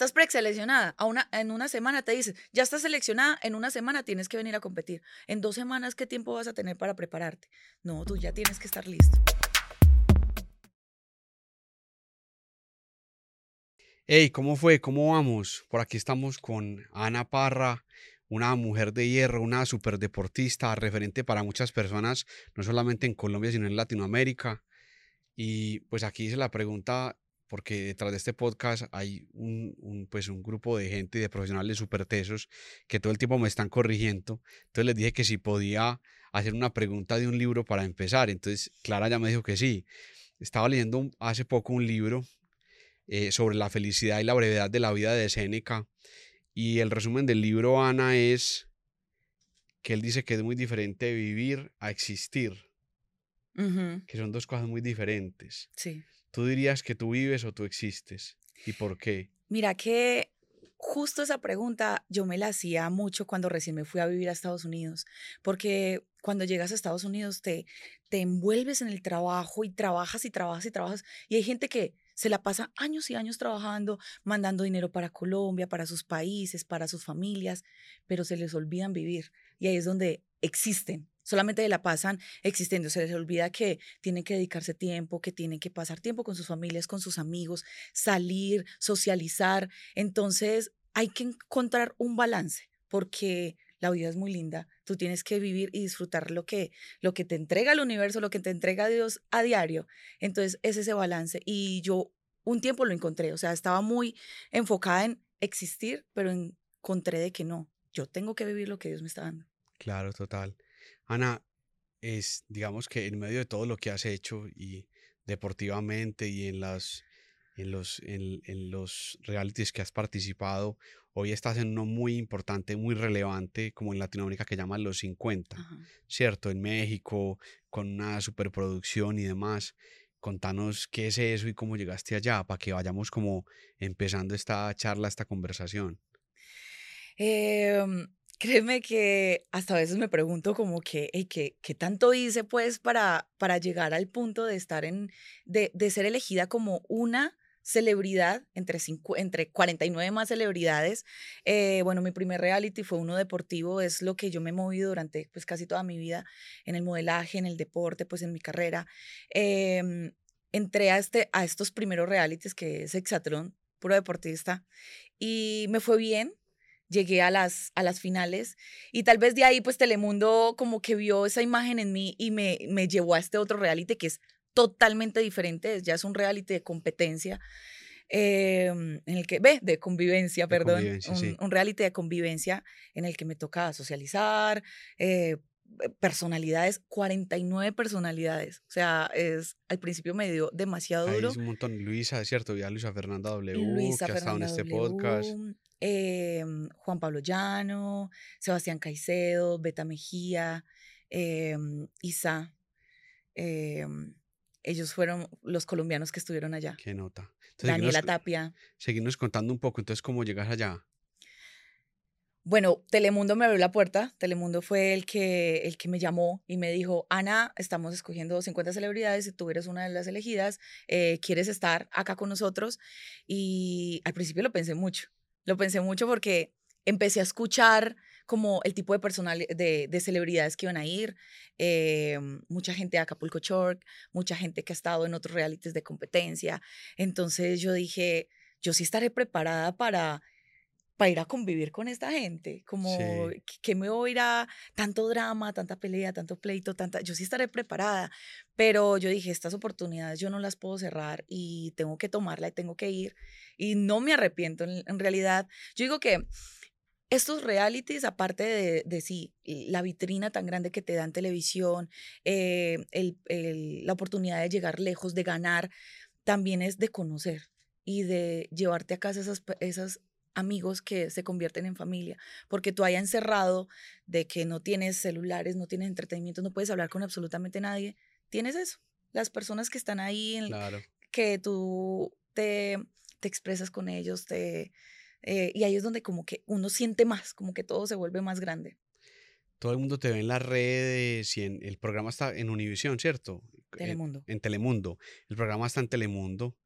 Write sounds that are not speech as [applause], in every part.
estás preseleccionada. A una, en una semana te dices, ya estás seleccionada, en una semana tienes que venir a competir. En dos semanas, ¿qué tiempo vas a tener para prepararte? No, tú ya tienes que estar listo. Hey, ¿cómo fue? ¿Cómo vamos? Por aquí estamos con Ana Parra, una mujer de hierro, una superdeportista, referente para muchas personas, no solamente en Colombia, sino en Latinoamérica. Y pues aquí hice la pregunta porque detrás de este podcast hay un, pues un grupo de gente y de profesionales súper tesos que todo el tiempo me están corrigiendo. Entonces les dije que si podía hacer una pregunta de un libro para empezar. Entonces Clara ya me dijo que sí. Estaba leyendo hace poco un libro eh, sobre la felicidad y la brevedad de la vida de Séneca. Y el resumen del libro, Ana, es que él dice que es muy diferente vivir a existir. Que son dos cosas muy diferentes. Sí. ¿Tú dirías que tú vives o tú existes? ¿Y por qué? Mira que justo esa pregunta yo me la hacía mucho cuando recién me fui a vivir a Estados Unidos, porque cuando llegas a Estados Unidos te, te envuelves en el trabajo y trabajas y trabajas y trabajas. Y hay gente que se la pasa años y años trabajando, mandando dinero para Colombia, para sus países, para sus familias, pero se les olvidan vivir. Y ahí es donde existen solamente la pasan existiendo, se les olvida que tienen que dedicarse tiempo, que tienen que pasar tiempo con sus familias, con sus amigos, salir, socializar. Entonces hay que encontrar un balance porque la vida es muy linda. Tú tienes que vivir y disfrutar lo que, lo que te entrega el universo, lo que te entrega Dios a diario. Entonces es ese balance. Y yo un tiempo lo encontré, o sea, estaba muy enfocada en existir, pero encontré de que no, yo tengo que vivir lo que Dios me está dando. Claro, total. Ana, es, digamos que en medio de todo lo que has hecho y deportivamente y en las en los, en, los realities que has participado, hoy estás en uno muy importante, muy relevante, como en Latinoamérica que llaman los 50, ¿cierto? En México, con una superproducción y demás. Contanos qué es eso y cómo llegaste allá, para que vayamos como empezando esta charla, esta conversación. Eh, Créeme que hasta a veces me pregunto como que, ¿qué, ¿qué, tanto hice pues para, para llegar al punto de estar en, de, de ser elegida como una celebridad entre, cinco, entre 49 más celebridades. Eh, bueno, mi primer reality fue uno deportivo, es lo que yo me he movido durante pues casi toda mi vida en el modelaje, en el deporte, pues en mi carrera. Eh, entré a, este, a estos primeros realities que es Hexatron, puro deportista, y me fue bien, llegué a las, a las finales y tal vez de ahí pues Telemundo como que vio esa imagen en mí y me, me llevó a este otro reality que es totalmente diferente, ya es un reality de competencia. Em, en el que, ve, de convivencia, perdón, un, reality de convivencia en el que me toca socializar, eh, personalidades, 49 personalidades. O sea, es al principio me dio demasiado duro. es un montón. Luisa, es cierto, ya Luisa Fernanda W, Luisa que ha estado en este podcast. Em, Juan Pablo Llano, Sebastián Caicedo, Beta Mejía, em, Isa. Em, ellos fueron los colombianos que estuvieron allá. Qué nota. Daniela Tapia. Seguimos contando un poco, entonces, ¿cómo llegas allá? Bueno, Telemundo me abrió la puerta. Telemundo fue el que, el que me llamó y me dijo, Ana, estamos escogiendo 50 celebridades y tú eres una de las elegidas. Eh, ¿Quieres estar acá con nosotros? Y al principio lo pensé mucho. Lo pensé mucho porque empecé a escuchar como el tipo de personal de, de celebridades que iban a ir, eh, mucha gente de Acapulco Short, mucha gente que ha estado en otros realities de competencia. Entonces yo dije, yo sí estaré preparada para para ir a convivir con esta gente, como que me voy a ir a tanto drama, tanta pelea, tanto pleito, tanta, yo sí estaré preparada, pero yo dije, estas oportunidades yo no las puedo cerrar y tengo que tomarla y tengo que ir y no me arrepiento en, realidad. Yo digo que estos realities, aparte de, de, sí, la vitrina tan grande que te dan televisión, eh, el, la oportunidad de llegar lejos, de ganar, también es de conocer y de llevarte a casa esas, esas amigos que se convierten en familia, porque tú hayas encerrado de que no tienes celulares, no tienes entretenimiento, no puedes hablar con absolutamente nadie, tienes eso, las personas que están ahí, en, que tú te, te, expresas con ellos, te, eh, y ahí es donde como que uno siente más, como que todo se vuelve más grande. Todo el mundo te ve en las redes y en, el programa está en Univisión, ¿cierto? Telemundo. En, en Telemundo. El programa está en Telemundo.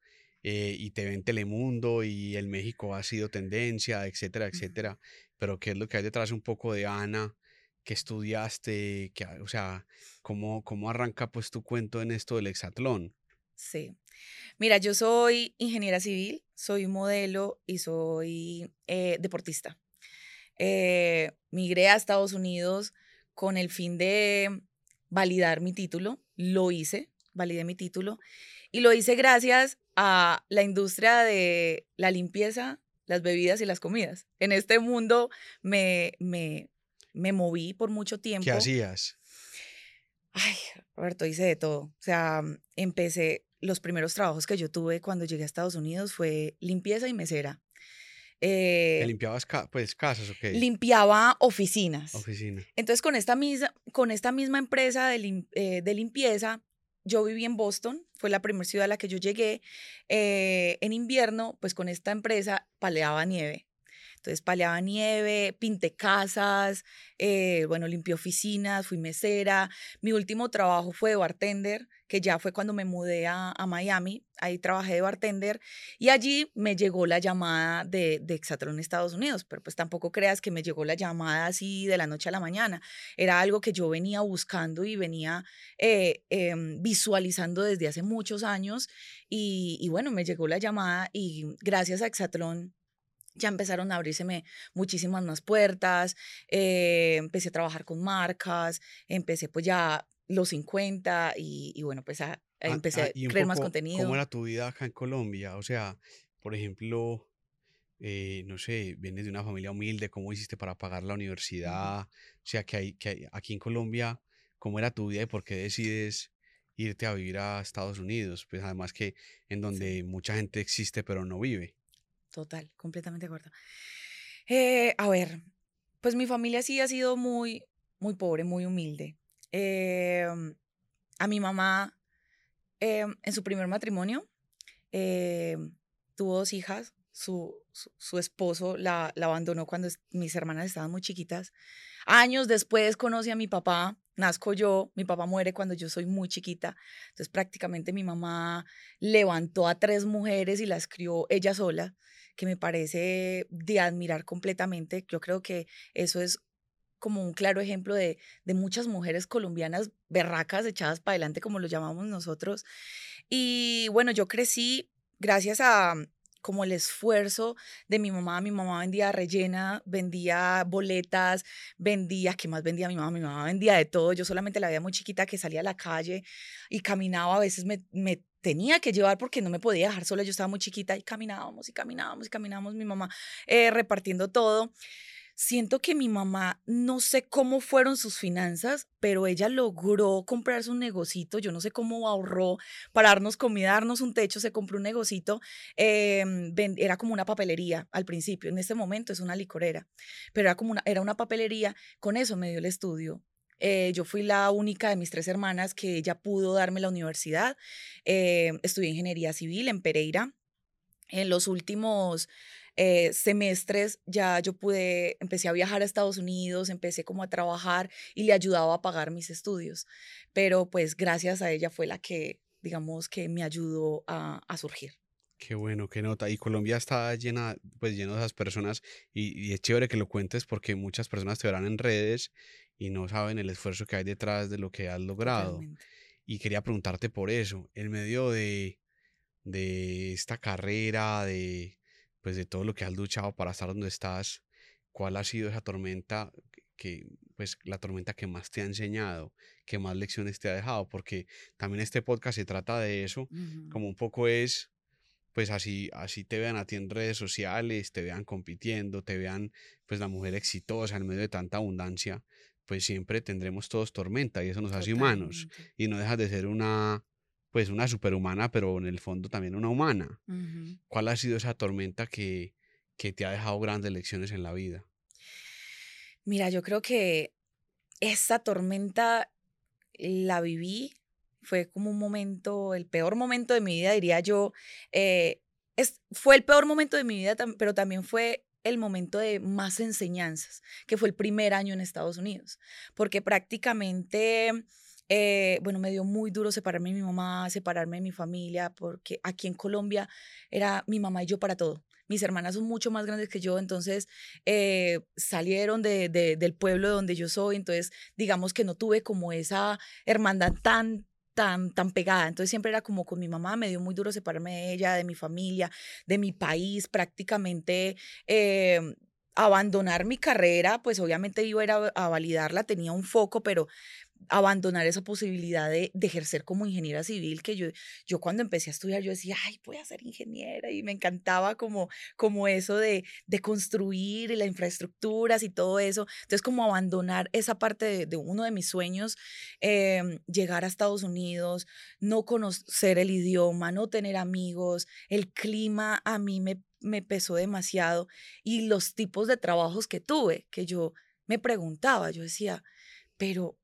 Eh, y te ven Telemundo y el México ha sido tendencia, etcétera, etcétera. Pero ¿qué es lo que hay detrás un poco de Ana? ¿Qué estudiaste? ¿Qué, o sea, ¿cómo, ¿cómo arranca pues tu cuento en esto del hexatlón? Sí. Mira, yo soy ingeniera civil, soy modelo y soy eh, deportista. Eh, migré a Estados Unidos con el fin de validar mi título. Lo hice, validé mi título. Y lo hice gracias a la industria de la limpieza, las bebidas y las comidas. En este mundo me, me, me moví por mucho tiempo. ¿Qué hacías? Ay, Roberto, hice de todo. O sea, empecé, los primeros trabajos que yo tuve cuando llegué a Estados Unidos fue limpieza y mesera. Eh, limpiabas pues, casas o qué? Limpiaba oficinas. Oficina. Entonces, con esta, misma, con esta misma empresa de, eh, de, limpieza, yo viví en Boston, fue la primera ciudad a la que yo llegué. Eh, en invierno, pues con esta empresa paleaba nieve. Entonces paleaba nieve, pinté casas, eh, bueno, limpié oficinas, fui mesera. Mi último trabajo fue de bartender, que ya fue cuando me mudé a, Miami. Ahí trabajé de bartender y allí me llegó la llamada de, de Exatron Estados Unidos, pero pues tampoco creas que me llegó la llamada así de la noche a la mañana. Era algo que yo venía buscando y venía eh, em, visualizando desde hace muchos años y, y, bueno, me llegó la llamada y gracias a Exatron ya empezaron a abrírseme muchísimas más puertas, eh, empecé a trabajar con marcas, empecé pues ya los 50 y, bueno, pues a, ah, empecé ah, a crear más contenido. ¿Cómo era tu vida acá en Colombia? O sea, por ejemplo, eh, no sé, vienes de una familia humilde, ¿cómo hiciste para pagar la universidad? O sea, que, hay, que aquí en Colombia, ¿cómo era tu vida y por qué decides irte a vivir a Estados Unidos? Pues además que en donde mucha gente existe pero no vive. Total, completamente de. Eh, a ver, pues mi familia sí ha sido muy, muy pobre, muy humilde. Em, a mi mamá, em, en su primer matrimonio, em, tuvo dos hijas. Su, su, esposo la, la, abandonó cuando mis hermanas estaban muy chiquitas. Años después conocí a mi papá, nazco yo, mi papá muere cuando yo soy muy chiquita. Entonces prácticamente mi mamá levantó a tres mujeres y las crió ella sola que me parece de admirar completamente. Yo creo que eso es como un claro ejemplo de, de muchas mujeres colombianas berracas, echadas para adelante, como lo llamamos nosotros. Y bueno, yo crecí gracias a como el esfuerzo de mi mamá. Mi mamá vendía rellena, vendía boletas, vendía, ¿qué más vendía mi mamá? Mi mamá vendía de todo. Yo solamente la veía muy chiquita que salía a la calle y caminaba. A veces me, me tenía que llevar porque no me podía dejar sola, yo estaba muy chiquita y caminábamos y caminábamos y caminábamos, mi mamá eh, repartiendo todo. Siento que mi mamá, no sé cómo fueron sus finanzas, pero ella logró comprarse un negocito, yo no sé cómo ahorró para darnos comida, darnos un techo, se compró un negocito, em, era como una papelería al principio, en este momento es una licorera, pero era como una, era una papelería, con eso me dio el estudio, eh, yo fui la única de mis tres hermanas que ella pudo darme la universidad. Eh, estudié ingeniería civil en Pereira. En los últimos eh, semestres ya yo pude, empecé a viajar a Estados Unidos, empecé como a trabajar y le ayudaba a pagar mis estudios. Pero pues gracias a ella fue la que, digamos, que me ayudó a, a surgir. Qué bueno, qué nota. Y Colombia está llena, pues lleno de esas personas y, y, es chévere que lo cuentes porque muchas personas te verán en redes y no saben el esfuerzo que hay detrás de lo que has logrado. Y quería preguntarte por eso, en medio de, de esta carrera, de, pues de todo lo que has luchado para estar donde estás, ¿cuál ha sido esa tormenta que, pues la tormenta que más te ha enseñado, que más lecciones te ha dejado? Porque también este podcast se trata de eso, como un poco es pues así, así te vean a ti en redes sociales, te vean compitiendo, te vean pues la mujer exitosa en medio de tanta abundancia, pues siempre tendremos todos tormenta y eso nos hace humanos y no dejas de ser una pues una superhumana, pero en el fondo también una humana. ¿Cuál ha sido esa tormenta que, que te ha dejado grandes lecciones en la vida? Mira, yo creo que esa tormenta la viví, fue como un momento, el peor momento de mi vida, diría yo. Eh, es, fue el peor momento de mi vida, pero también fue el momento de más enseñanzas, que fue el primer año en Estados Unidos, porque prácticamente eh, bueno, me dio muy duro separarme de mi mamá, separarme de mi familia, porque aquí en Colombia era mi mamá y yo para todo. Mis hermanas son mucho más grandes que yo, entonces eh, salieron de, del pueblo donde yo soy, entonces digamos que no tuve como esa hermandad tan tan, tan pegada. Entonces siempre era como con mi mamá, me dio muy duro separarme de ella, de mi familia, de mi país, prácticamente eh, abandonar mi carrera, pues obviamente iba a a, validarla, tenía un foco, pero abandonar esa posibilidad de, ejercer como ingeniera civil, que yo, yo cuando empecé a estudiar, yo decía, ay, voy a ser ingeniera, y me encantaba como, como eso de, de construir y las infraestructuras y todo eso. Entonces, como abandonar esa parte de, uno de mis sueños, em, llegar a Estados Unidos, no conocer el idioma, no tener amigos, el clima a mí me, me pesó demasiado y los tipos de trabajos que tuve, que yo me preguntaba, yo decía, pero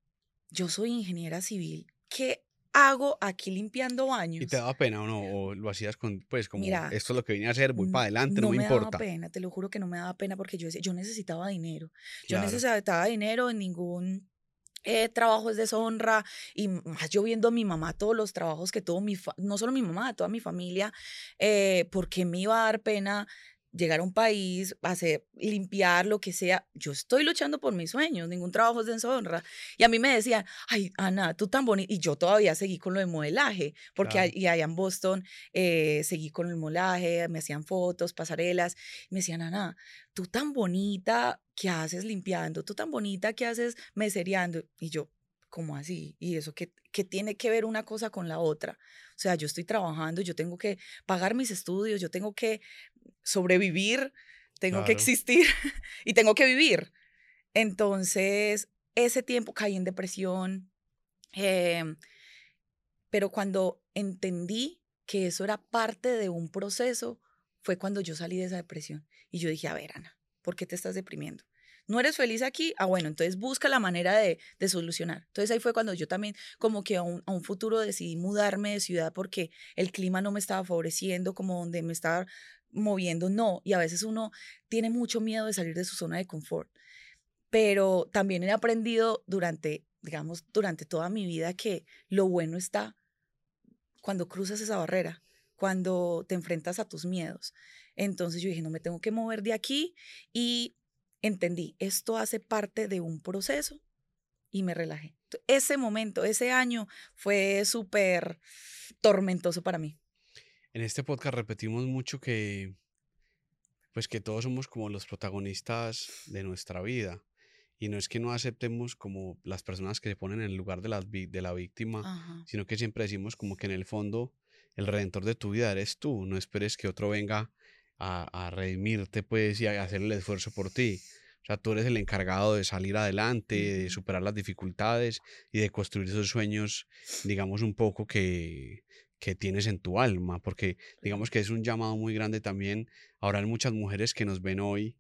yo soy ingeniera civil, ¿qué hago aquí limpiando baños? ¿Y te daba pena o no? ¿O lo hacías con, pues, como, esto es lo que vine a hacer, voy para adelante, no, me, importa? No me daba pena, te lo juro que no me daba pena porque yo, yo necesitaba dinero. Yo necesitaba dinero en ningún eh, trabajo es deshonra y más yo viendo a mi mamá todos los trabajos que tuvo mi no solo mi mamá toda mi familia eh, porque me iba a dar pena llegar a un país, hacer, limpiar, lo que sea. Yo estoy luchando por mis sueños, ningún trabajo es de deshonra. Y a mí me decían, ay, Ana, tú tan bonita. Y yo todavía seguí con lo de modelaje, porque y allá en Boston eh, seguí con el modelaje, me hacían fotos, pasarelas. Y me decían, Ana, tú tan bonita, ¿qué haces limpiando? Tú tan bonita, ¿qué haces mesereando? Y yo, ¿cómo así? ¿Y eso qué, qué tiene que ver una cosa con la otra? O sea, yo estoy trabajando, yo tengo que pagar mis estudios, yo tengo que sobrevivir, tengo que existir [laughs] y tengo que vivir. Entonces, ese tiempo caí en depresión, em, pero cuando entendí que eso era parte de un proceso, fue cuando yo salí de esa depresión. Y yo dije, a ver, Ana, ¿por qué te estás deprimiendo? ¿No eres feliz aquí? Ah, bueno, entonces busca la manera de, solucionar. Entonces ahí fue cuando yo también como que a un, a un, futuro decidí mudarme de ciudad porque el clima no me estaba favoreciendo, como donde me estaba moviendo, no. Y a veces uno tiene mucho miedo de salir de su zona de confort. Pero también he aprendido durante, digamos, durante toda mi vida que lo bueno está cuando cruzas esa barrera, cuando te enfrentas a tus miedos. Entonces yo dije, no me tengo que mover de aquí y entendí, esto hace parte de un proceso y me relajé. Ese momento, ese año fue súper tormentoso para mí en este podcast repetimos mucho que pues que todos somos como los protagonistas de nuestra vida y no es que no aceptemos como las personas que se ponen en el lugar de la, de la víctima, sino que siempre decimos como que en el fondo el redentor de tu vida eres tú, no esperes que otro venga a, a redimirte pues y a hacer el esfuerzo por ti. O sea, tú eres el encargado de salir adelante, de superar las dificultades y de construir esos sueños, digamos, un poco que, que tienes en tu alma, porque digamos que es un llamado muy grande también. Ahora hay muchas mujeres que nos ven hoy,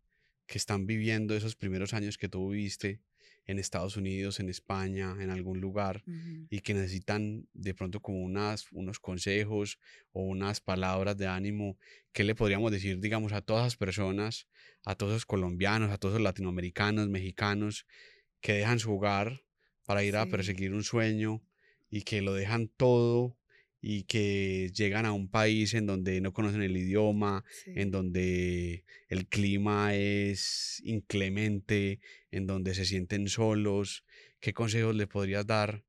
que están viviendo esos primeros años que tú viviste en Estados Unidos, en España, en algún lugar, y que necesitan de pronto como unas, unos consejos o unas palabras de ánimo. ¿Qué le podríamos decir, digamos, a todas las personas, a todos los colombianos, a todos los latinoamericanos, mexicanos, que dejan su hogar para ir a perseguir un sueño y que lo dejan todo y que llegan a un país en donde no conocen el idioma, en donde el clima es inclemente, en donde se sienten solos. ¿Qué consejos le podrías dar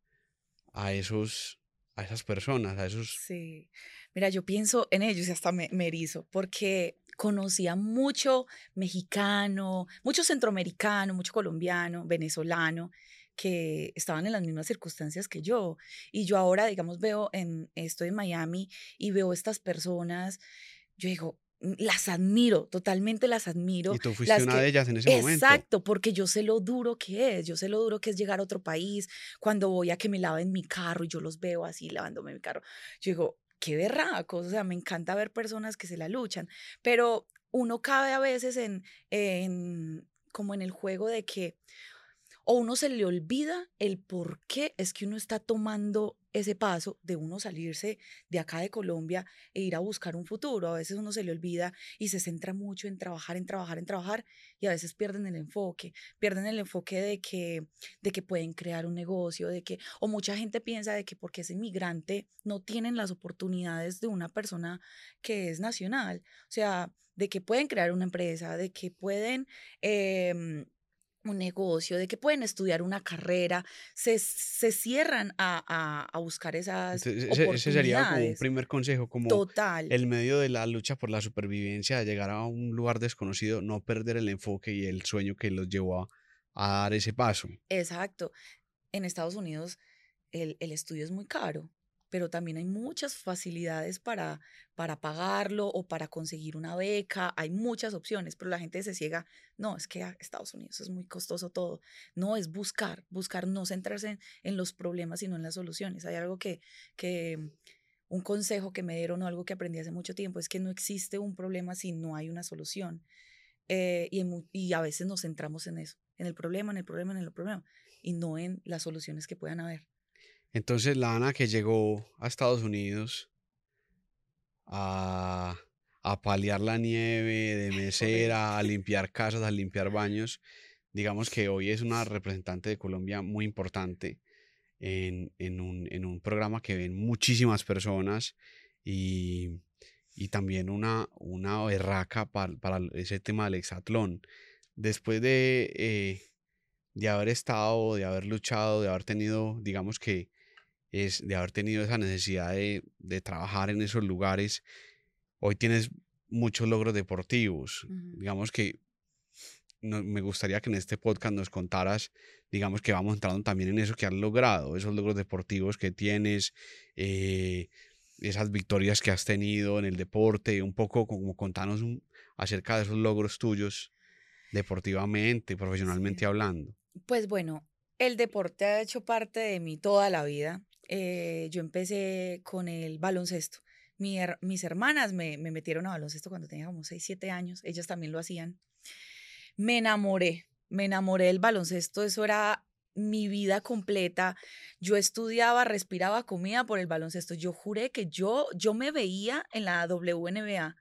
a esos a esas personas, a esos Sí. Mira, yo pienso en ellos y hasta me, me erizo porque conocía mucho mexicano, mucho centroamericano, mucho colombiano, venezolano que estaban en las mismas circunstancias que yo. Y yo ahora, digamos, veo en, estoy en Miami y veo estas personas, yo digo, mm, las admiro, totalmente las admiro. Y tú fuiste una de ellas en ese momento. Exacto, porque yo sé lo duro que es, yo sé lo duro que es llegar a otro país, cuando voy a que me laven mi carro y yo los veo así lavándome mi carro. Yo digo, qué berracos, o sea, me encanta ver personas que se la luchan, pero uno cabe a veces en, en como en el juego de que, o uno se le olvida el por qué es que uno está tomando ese paso de uno salirse de acá de Colombia e ir a buscar un futuro. A veces uno se le olvida y se centra mucho en trabajar, en trabajar, en trabajar y a veces pierden el enfoque, pierden el enfoque de que, de que pueden crear un negocio, de que, o mucha gente piensa de que porque es inmigrante no tienen las oportunidades de una persona que es nacional. O sea, de que pueden crear una empresa, de que pueden... Em, un negocio, de que pueden estudiar una carrera, se, se cierran a, a, buscar esas ese, ese, sería como un primer consejo, como Total. el medio de la lucha por la supervivencia, de llegar a un lugar desconocido, no perder el enfoque y el sueño que los llevó a, a dar ese paso. Exacto. En Estados Unidos el, el estudio es muy caro pero también hay muchas facilidades para, para pagarlo o para conseguir una beca, hay muchas opciones, pero la gente se ciega, no, es que Estados Unidos es muy costoso todo, no, es buscar, buscar, no centrarse en, los problemas, sino en las soluciones. Hay algo que, que, un consejo que me dieron o algo que aprendí hace mucho tiempo, es que no existe un problema si no hay una solución. Eh, y, y a veces nos centramos en eso, en el problema, en el problema, en el problema, y no en las soluciones que puedan haber. Entonces la Ana que llegó a Estados Unidos a, a paliar la nieve, de [laughs] mesera, a limpiar casas, a limpiar baños, digamos que hoy es una representante de Colombia muy importante en, en, un, en un, programa que ven muchísimas personas y, y también una, una berraca para, para, ese tema del exatlón. Después de, eh, de haber estado, de haber luchado, de haber tenido, digamos que, es de haber tenido esa necesidad de, de trabajar en esos lugares. Hoy tienes muchos logros deportivos. Digamos que me gustaría que en este podcast nos contaras, digamos que vamos entrando también en eso que has logrado, esos logros deportivos que tienes, eh, esas victorias que has tenido en el deporte, un poco como contanos acerca de esos logros tuyos deportivamente, profesionalmente hablando. Pues bueno, el deporte ha hecho parte de mí toda la vida. Eh, yo empecé con el baloncesto. mis hermanas me, me, metieron a baloncesto cuando tenía como 6, 7 años. Ellas también lo hacían. Me enamoré, me enamoré del baloncesto. Eso era mi vida completa. Yo estudiaba, respiraba, comía por el baloncesto. Yo juré que yo, yo me veía en la WNBA.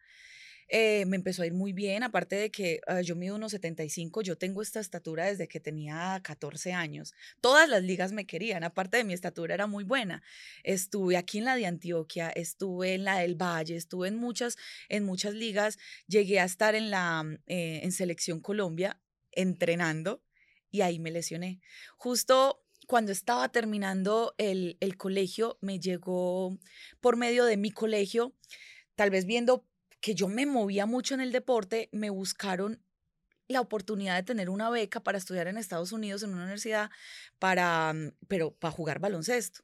Eh, me empezó a ir muy bien, aparte de que ah, yo mido unos 75, yo tengo esta estatura desde que tenía 14 años. Todas las ligas me querían, aparte de mi estatura era muy buena. Estuve aquí en la de Antioquia, estuve en la del Valle, estuve en muchas, en muchas ligas, llegué a estar en la eh, en Selección Colombia entrenando y ahí me lesioné. Justo cuando estaba terminando el, el colegio, me llegó por medio de mi colegio, tal vez viendo que yo me movía mucho en el deporte, me buscaron la oportunidad de tener una beca para estudiar en Estados Unidos en una universidad para, mm, pero para jugar baloncesto.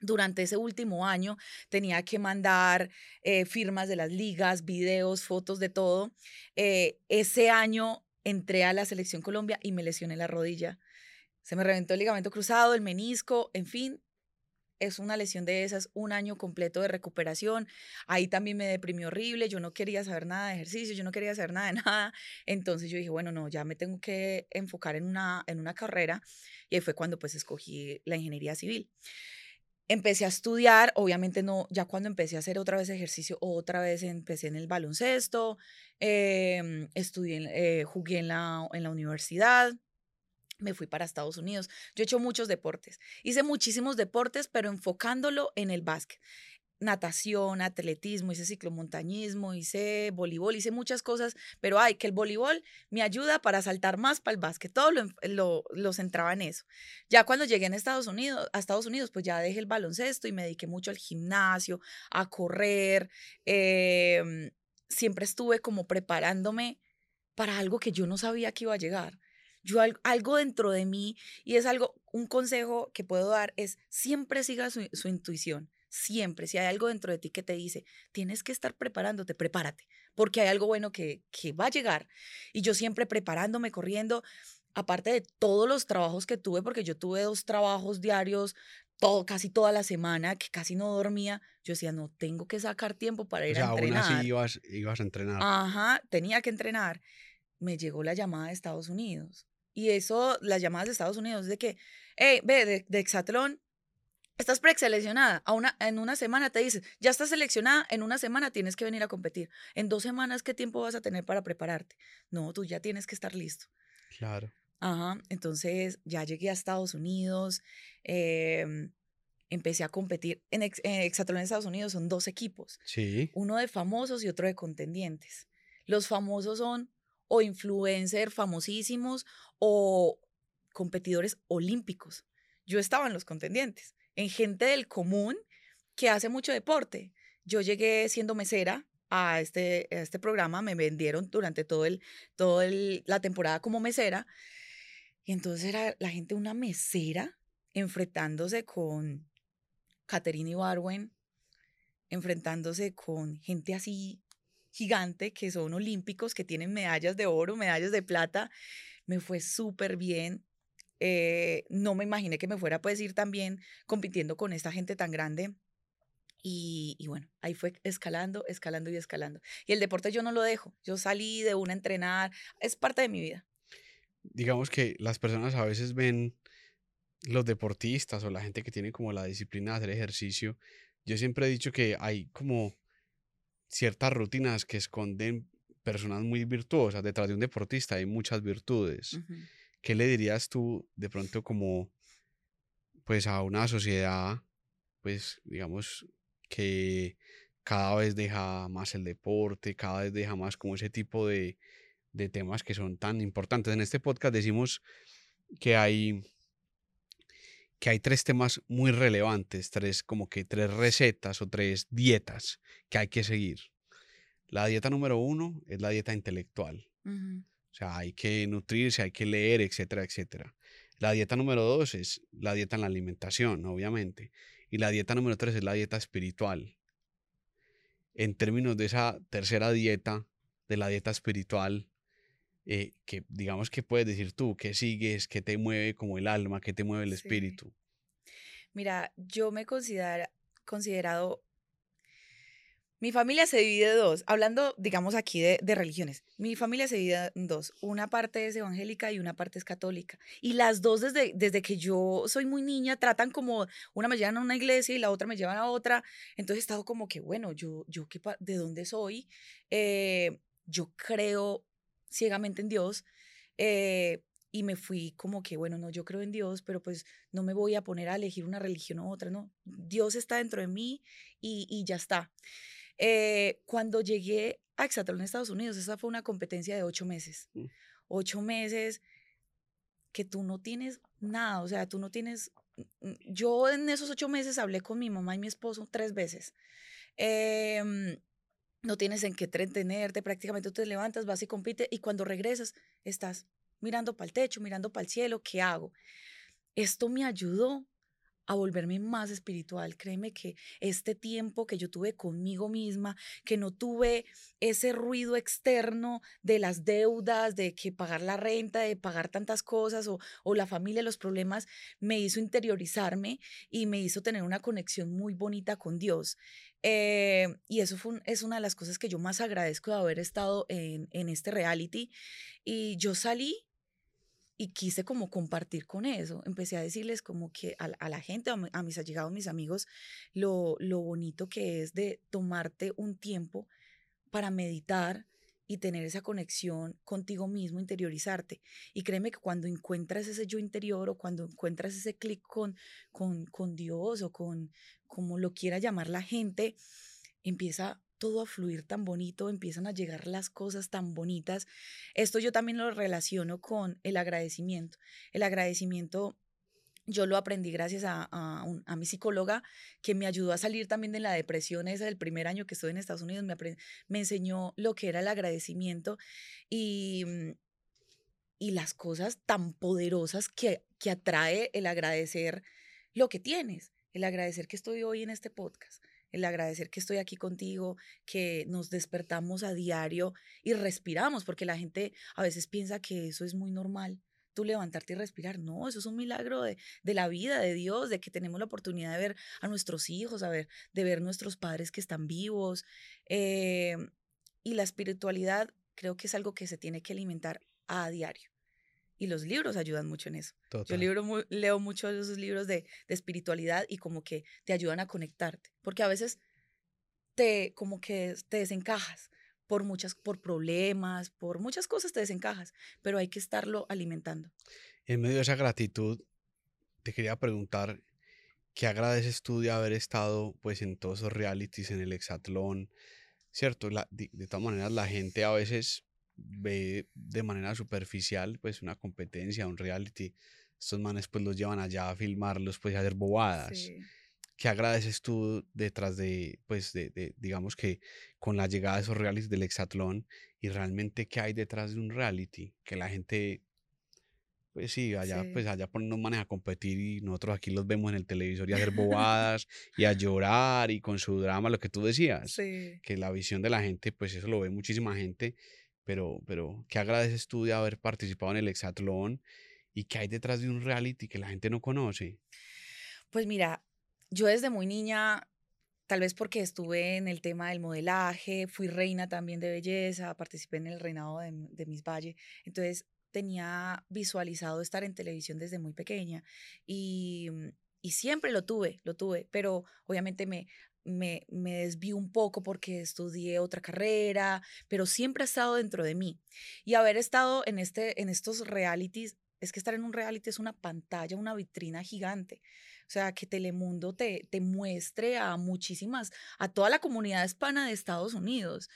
Durante ese último año tenía que mandar eh, firmas de las ligas, videos, fotos de todo. Eh, ese año entré a la selección Colombia y me lesioné la rodilla. Se me reventó el ligamento cruzado, el menisco, en fin, es una lesión de esas, un año completo de recuperación. Ahí también me deprimió horrible, yo no quería saber nada de ejercicio, yo no quería saber nada de nada. [laughs] Entonces yo dije, bueno, no, ya me tengo que enfocar en una, en una carrera. Y ahí fue cuando pues escogí la ingeniería civil. Empecé a estudiar, obviamente no, ya cuando empecé a hacer otra vez ejercicio, otra vez empecé en el baloncesto, em, estudié, eh, jugué en la, en la universidad, me fui para Estados Unidos. Yo he hecho muchos deportes. Hice muchísimos deportes, pero enfocándolo en el básquet. Natación, atletismo, hice ciclomontañismo, hice voleibol, hice muchas cosas, pero hay que el voleibol me ayuda para saltar más para el básquet. Todo lo, lo, lo, centraba en eso. Ya cuando llegué en Estados Unidos, a Estados Unidos, pues ya dejé el baloncesto y me dediqué mucho al gimnasio, a correr. Em, siempre estuve como preparándome para algo que yo no sabía que iba a llegar yo algo dentro de mí y es algo, un consejo que puedo dar es siempre siga su, intuición, siempre, si hay algo dentro de ti que te dice, tienes que estar preparándote, prepárate, porque hay algo bueno que, que va a llegar. Y yo siempre preparándome, corriendo, aparte de todos los trabajos que tuve, porque yo tuve dos trabajos diarios, todo, casi toda la semana, que casi no dormía, yo decía, no, tengo que sacar tiempo para ir a entrenar. Aún así ibas, ibas a entrenar. Ajá, tenía que entrenar. Me llegó la llamada de Estados Unidos Y eso, las llamadas de Estados Unidos, de que, hey, ve, de, de Exatlón, estás preseleccionada. A una, en una semana te dices, ya estás seleccionada, en una semana tienes que venir a competir. En dos semanas, ¿qué tiempo vas a tener para prepararte? No, tú ya tienes que estar listo. Claro. Ajá, entonces ya llegué a Estados Unidos, em, empecé a competir. En, ex, en Exatlón en Estados Unidos son dos equipos, Sí. uno de famosos y otro de contendientes. Los famosos son o influencers famosísimos o competidores olímpicos. Yo estaba en los contendientes, en gente del común que hace mucho deporte. Yo llegué siendo mesera a este, este programa, me vendieron durante todo el, todo el, la temporada como mesera. Y entonces era la gente una mesera enfrentándose con Caterina Ibarwen, enfrentándose con gente así gigante que son olímpicos, que tienen medallas de oro, medallas de plata. Me fue súper bien. Eh, no me imaginé que me fuera pues ir también compitiendo con esta gente tan grande. Y, y, bueno, ahí fue escalando, escalando y escalando. Y el deporte yo no lo dejo. Yo salí de una a entrenar, es parte de mi vida. Digamos que las personas a veces ven los deportistas o la gente que tiene como la disciplina de hacer ejercicio. Yo siempre he dicho que hay como ciertas rutinas que esconden personas muy virtuosas. Detrás de un deportista hay muchas virtudes. Uh -huh. ¿Qué le dirías tú de pronto como pues a una sociedad pues digamos que cada vez deja más el deporte, cada vez deja más como ese tipo de, de temas que son tan importantes. En este podcast decimos que hay que hay tres temas muy relevantes, tres como que tres recetas o tres dietas que hay que seguir. La dieta número uno es la dieta intelectual. Uh -huh. O sea, hay que nutrirse, hay que leer, etcétera, etcétera. La dieta número dos es la dieta en la alimentación, obviamente. Y la dieta número tres es la dieta espiritual. En términos de esa tercera dieta, de la dieta espiritual, eh, que digamos que puedes decir tú, que sigues, que te mueve como el alma, que te mueve el sí. espíritu. Mira, yo me considero considerado mi familia se divide en dos, hablando, digamos, aquí de, de, religiones. Mi familia se divide en dos. Una parte es evangélica y una parte es católica. Y las dos, desde, desde que yo soy muy niña, tratan como, una me llevan a una iglesia y la otra me llevan a otra. Entonces he estado como que, bueno, yo, yo ¿qué, ¿de dónde soy? Eh, yo creo ciegamente en Dios. Eh, y me fui como que, bueno, no, yo creo en Dios, pero pues no me voy a poner a elegir una religión u otra, no. Dios está dentro de mí y, y ya está. Eh, cuando llegué a Exatlón en Estados Unidos, esa fue una competencia de ocho meses. Mm. Ocho meses que tú no tienes nada, o sea, tú no tienes... Yo en esos ocho meses hablé con mi mamá y mi esposo tres veces. Eh, no tienes en qué entretenerte, prácticamente tú te levantas, vas y compites y cuando regresas estás mirando para el techo, mirando para el cielo, ¿qué hago? Esto me ayudó a volverme más espiritual. Créeme que este tiempo que yo tuve conmigo misma, que no tuve ese ruido externo de las deudas, de que pagar la renta, de pagar tantas cosas o, o la familia, los problemas, me hizo interiorizarme y me hizo tener una conexión muy bonita con Dios. Eh, y eso fue es una de las cosas que yo más agradezco de haber estado en, en este reality. Y yo salí y quise como compartir con eso. Empecé a decirles como que a, a la gente, a, a, mis allegados, mis amigos, lo, lo bonito que es de tomarte un tiempo para meditar y tener esa conexión contigo mismo, interiorizarte. Y créeme que cuando encuentras ese yo interior o cuando encuentras ese clic con, con, con Dios o con como lo quiera llamar la gente, empieza todo a fluir tan bonito, empiezan a llegar las cosas tan bonitas. Esto yo también lo relaciono con el agradecimiento. El agradecimiento yo lo aprendí gracias a, a, mi psicóloga que me ayudó a salir también de la depresión esa del primer año que estuve en Estados Unidos, me, me enseñó lo que era el agradecimiento y, y las cosas tan poderosas que, que atrae el agradecer lo que tienes, el agradecer que estoy hoy en este podcast, el agradecer que estoy aquí contigo, que nos despertamos a diario y respiramos, porque la gente a veces piensa que eso es muy normal, tú levantarte y respirar. No, eso es un milagro de, de, la vida, de Dios, de que tenemos la oportunidad de ver a nuestros hijos, a ver, de ver nuestros padres que están vivos. Eh, y la espiritualidad creo que es algo que se tiene que alimentar a diario. Y los libros ayudan mucho en eso. Yo libro leo muchos de esos libros de, de espiritualidad y como que te ayudan a conectarte. Porque a veces te, como que te desencajas por muchas, por problemas, por muchas cosas te desencajas, pero hay que estarlo alimentando. En medio de esa gratitud, te quería preguntar, ¿qué agradeces tú de haber estado pues en todos esos realities, en el hexatlón? ¿Cierto? La- de, de todas maneras, la gente a veces ve de manera superficial pues una competencia, un reality. Estos manes pues los llevan allá a filmarlos pues a hacer bobadas. Sí. ¿Qué agradeces tú detrás de, pues, de, de, digamos que con la llegada de esos realities del hexatlón y realmente qué hay detrás de un reality? Que la gente, pues sí, allá, Sí. pues allá unos manes a competir y nosotros aquí los vemos en el televisor y a hacer [laughs] bobadas y a llorar y con su drama, lo que tú decías, Sí. que la visión de la gente, pues eso lo ve muchísima gente, pero, pero ¿qué agradeces tú de haber participado en el hexatlón y qué hay detrás de un reality que la gente no conoce? Pues mira, yo desde muy niña, tal vez porque estuve en el tema del modelaje, fui reina también de belleza, participé en el reinado de, de Miss Valle, entonces tenía visualizado estar en televisión desde muy pequeña y, y siempre lo tuve, lo tuve, pero obviamente me, me, me desvío un poco porque estudié otra carrera, pero siempre ha estado dentro de mí. Y haber estado en, este, en estos realities, es que estar en un reality es una pantalla, una vitrina gigante. O sea, que Telemundo te, te muestre a muchísimas, a toda la comunidad hispana de Estados Unidos.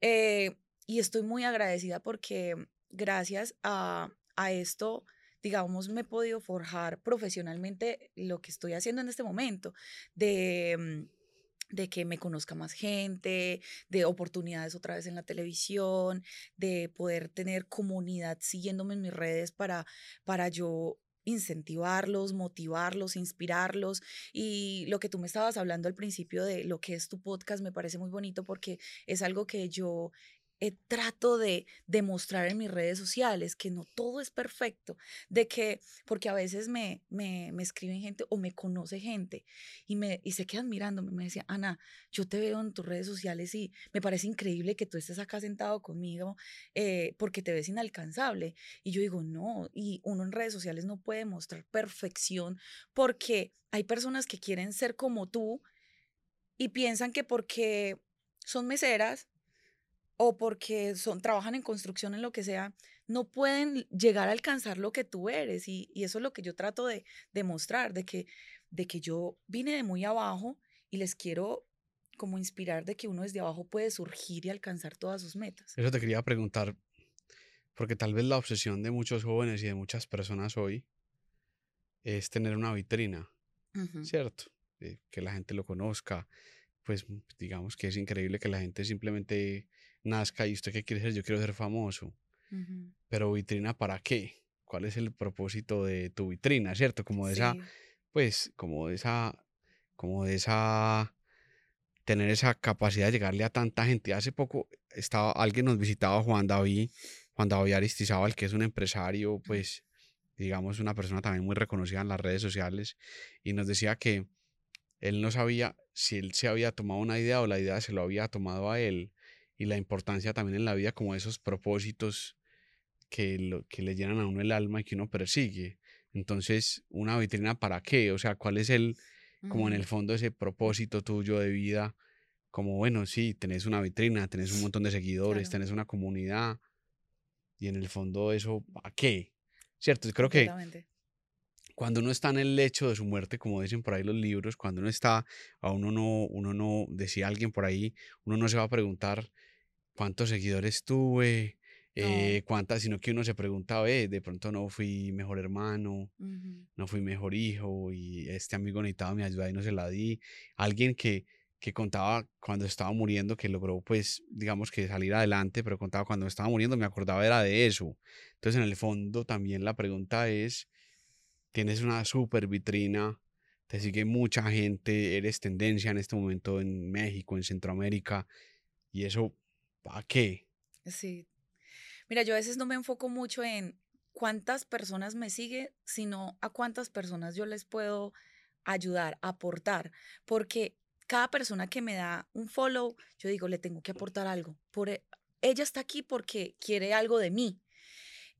Eh, y estoy muy agradecida porque gracias a, a esto, digamos, me he podido forjar profesionalmente lo que estoy haciendo en este momento, de, mm, de que me conozca más gente, de oportunidades otra vez en la televisión, de poder tener comunidad siguiéndome en mis redes para, para yo incentivarlos, motivarlos, inspirarlos. Y lo que tú me estabas hablando al principio de lo que es tu podcast me parece muy bonito porque es algo que yo eh, trato de demostrar en mis redes sociales, que no todo es perfecto, de que, porque a veces me, me, me escriben gente o me conoce gente y, me, y se quedan mirándome, me decía, Ana, yo te veo en tus redes sociales y me parece increíble que tú estés acá sentado conmigo eh, porque te ves inalcanzable. Y yo digo, no, y uno en redes sociales no puede mostrar perfección porque hay personas que quieren ser como tú y piensan que porque son meseras o porque son, trabajan en construcción, en lo que sea, no pueden llegar a alcanzar lo que tú eres. Y, y eso es lo que yo trato de demostrar, de que, de que yo vine de muy abajo y les quiero como inspirar de que uno desde abajo puede surgir y alcanzar todas sus metas. Eso te quería preguntar, porque tal vez la obsesión de muchos jóvenes y de muchas personas hoy es tener una vitrina. ¿cierto? Eh, que la gente lo conozca, pues digamos que es increíble que la gente simplemente nazca y usted qué quiere ser, yo quiero ser famoso, pero vitrina para qué? ¿Cuál es el propósito de tu vitrina, cierto? Como de esa, pues, como de esa, como de esa, tener esa capacidad de llegarle a tanta gente. Hace poco estaba, alguien nos visitaba, Juan David, Juan David Aristizábal, que es un empresario, pues, digamos, una persona también muy reconocida en las redes sociales, y nos decía que él no sabía si él se había tomado una idea o la idea se lo había tomado a él, y la importancia también en la vida como esos propósitos que, lo, que le llenan a uno el alma y que uno persigue. Entonces, ¿una vitrina para qué? O sea, ¿cuál es el, como en el Ujú. fondo ese propósito tuyo de vida? Como, bueno, sí, tenés una vitrina, tenés un montón de seguidores, Claro. tenés una comunidad, y en el fondo eso, ¿para qué? ¿Cierto? Creo que cuando uno está en el lecho de su muerte, como dicen por ahí los libros, cuando uno está, a uno no, uno no, decía alguien por ahí, uno no se va a preguntar cuántos seguidores tuve, No. eh, cuántas, sino que uno se pregunta, ve, de pronto no fui mejor hermano, no fui mejor hijo y este amigo necesitaba mi ayuda y no se la di. Alguien que, que contaba cuando estaba muriendo, que logró pues, digamos que salir adelante, pero contaba cuando estaba muriendo, me acordaba era de eso. Entonces en el fondo también la pregunta es, tienes una super vitrina, te sigue mucha gente, eres tendencia en este momento en México, en Centroamérica, y eso, ¿para qué? Sí. Mira, yo a veces no me enfoco mucho en cuántas personas me siguen, sino a cuántas personas yo les puedo ayudar, aportar, porque cada persona que me da un follow, yo digo, le tengo que aportar algo. Por, e- ella está aquí porque quiere algo de mí.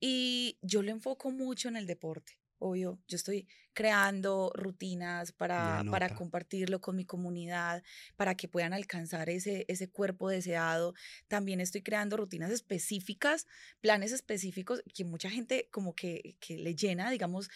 Y yo lo enfoco mucho en el deporte obvio, yo estoy creando rutinas para, para compartirlo con mi comunidad, para que puedan alcanzar ese, ese cuerpo deseado. También estoy creando rutinas específicas, planes específicos que mucha gente como que, que le llena, digamos,